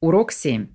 Урок 7.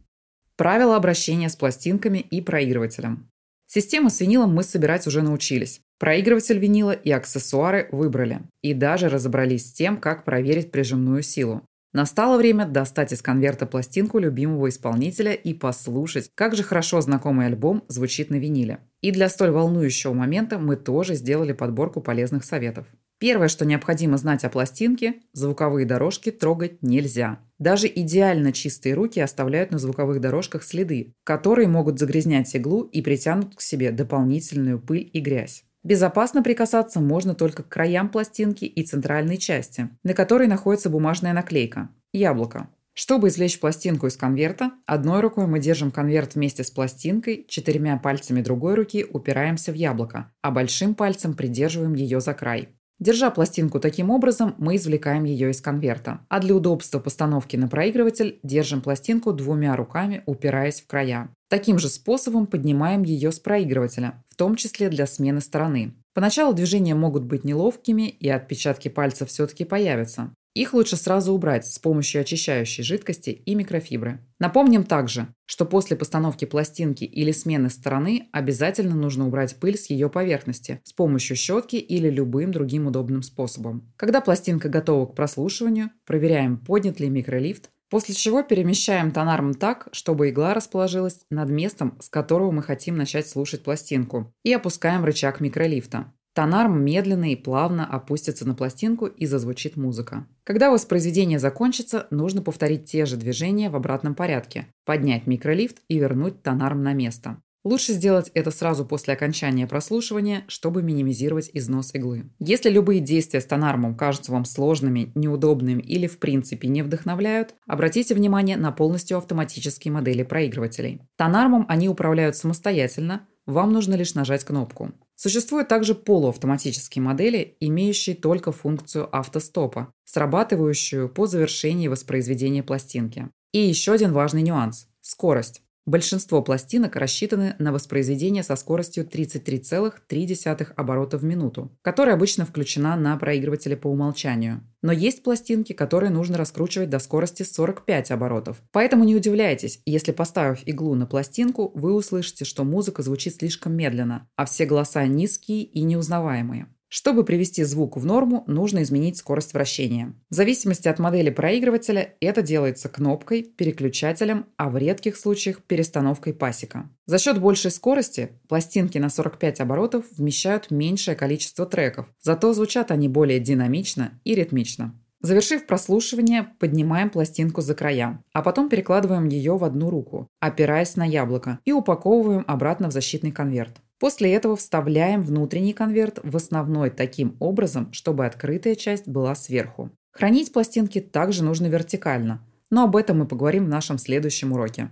Правила обращения с пластинками и проигрывателем. Систему с винилом мы собирать уже научились. Проигрыватель винила и аксессуары выбрали. И даже разобрались с тем, как проверить прижимную силу. Настало время достать из конверта пластинку любимого исполнителя и послушать, как же хорошо знакомый альбом звучит на виниле. И для столь волнующего момента мы тоже сделали подборку полезных советов. Первое, что необходимо знать о пластинке – звуковые дорожки трогать нельзя. Даже идеально чистые руки оставляют на звуковых дорожках следы, которые могут загрязнять иглу и притянут к себе дополнительную пыль и грязь. Безопасно прикасаться можно только к краям пластинки и центральной части, на которой находится бумажная наклейка – яблоко. Чтобы извлечь пластинку из конверта, одной рукой мы держим конверт вместе с пластинкой, четырьмя пальцами другой руки упираемся в яблоко, а большим пальцем придерживаем ее за край. Держа пластинку таким образом, мы извлекаем ее из конверта. А для удобства постановки на проигрыватель держим пластинку двумя руками, упираясь в края. Таким же способом поднимаем ее с проигрывателя, в том числе для смены стороны. Поначалу движения могут быть неловкими, и отпечатки пальцев все-таки появятся. Их лучше сразу убрать с помощью очищающей жидкости и микрофибры. Напомним также, что после постановки пластинки или смены стороны обязательно нужно убрать пыль с ее поверхности с помощью щетки или любым другим удобным способом. Когда пластинка готова к прослушиванию, проверяем, поднят ли микролифт, после чего перемещаем тонарм так, чтобы игла расположилась над местом, с которого мы хотим начать слушать пластинку, и опускаем рычаг микролифта. Тонарм медленно и плавно опустится на пластинку и зазвучит музыка. Когда воспроизведение закончится, нужно повторить те же движения в обратном порядке, поднять микролифт и вернуть тонарм на место. Лучше сделать это сразу после окончания прослушивания, чтобы минимизировать износ иглы. Если любые действия с тонармом кажутся вам сложными, неудобными или в принципе не вдохновляют, обратите внимание на полностью автоматические модели проигрывателей. Тонармом они управляют самостоятельно, вам нужно лишь нажать кнопку. Существуют также полуавтоматические модели, имеющие только функцию автостопа, срабатывающую по завершении воспроизведения пластинки. И еще один важный нюанс – скорость. Большинство пластинок рассчитаны на воспроизведение со скоростью 33,3 оборота в минуту, которая обычно включена на проигрывателе по умолчанию. Но есть пластинки, которые нужно раскручивать до скорости 45 оборотов. Поэтому не удивляйтесь, если поставив иглу на пластинку, вы услышите, что музыка звучит слишком медленно, а все голоса низкие и неузнаваемые. Чтобы привести звук в норму, нужно изменить скорость вращения. В зависимости от модели проигрывателя это делается кнопкой, переключателем, а в редких случаях перестановкой пасека. За счет большей скорости пластинки на 45 оборотов вмещают меньшее количество треков, зато звучат они более динамично и ритмично. Завершив прослушивание, поднимаем пластинку за края, а потом перекладываем ее в одну руку, опираясь на яблоко, и упаковываем обратно в защитный конверт. После этого вставляем внутренний конверт в основной таким образом, чтобы открытая часть была сверху. Хранить пластинки также нужно вертикально, но об этом мы поговорим в нашем следующем уроке.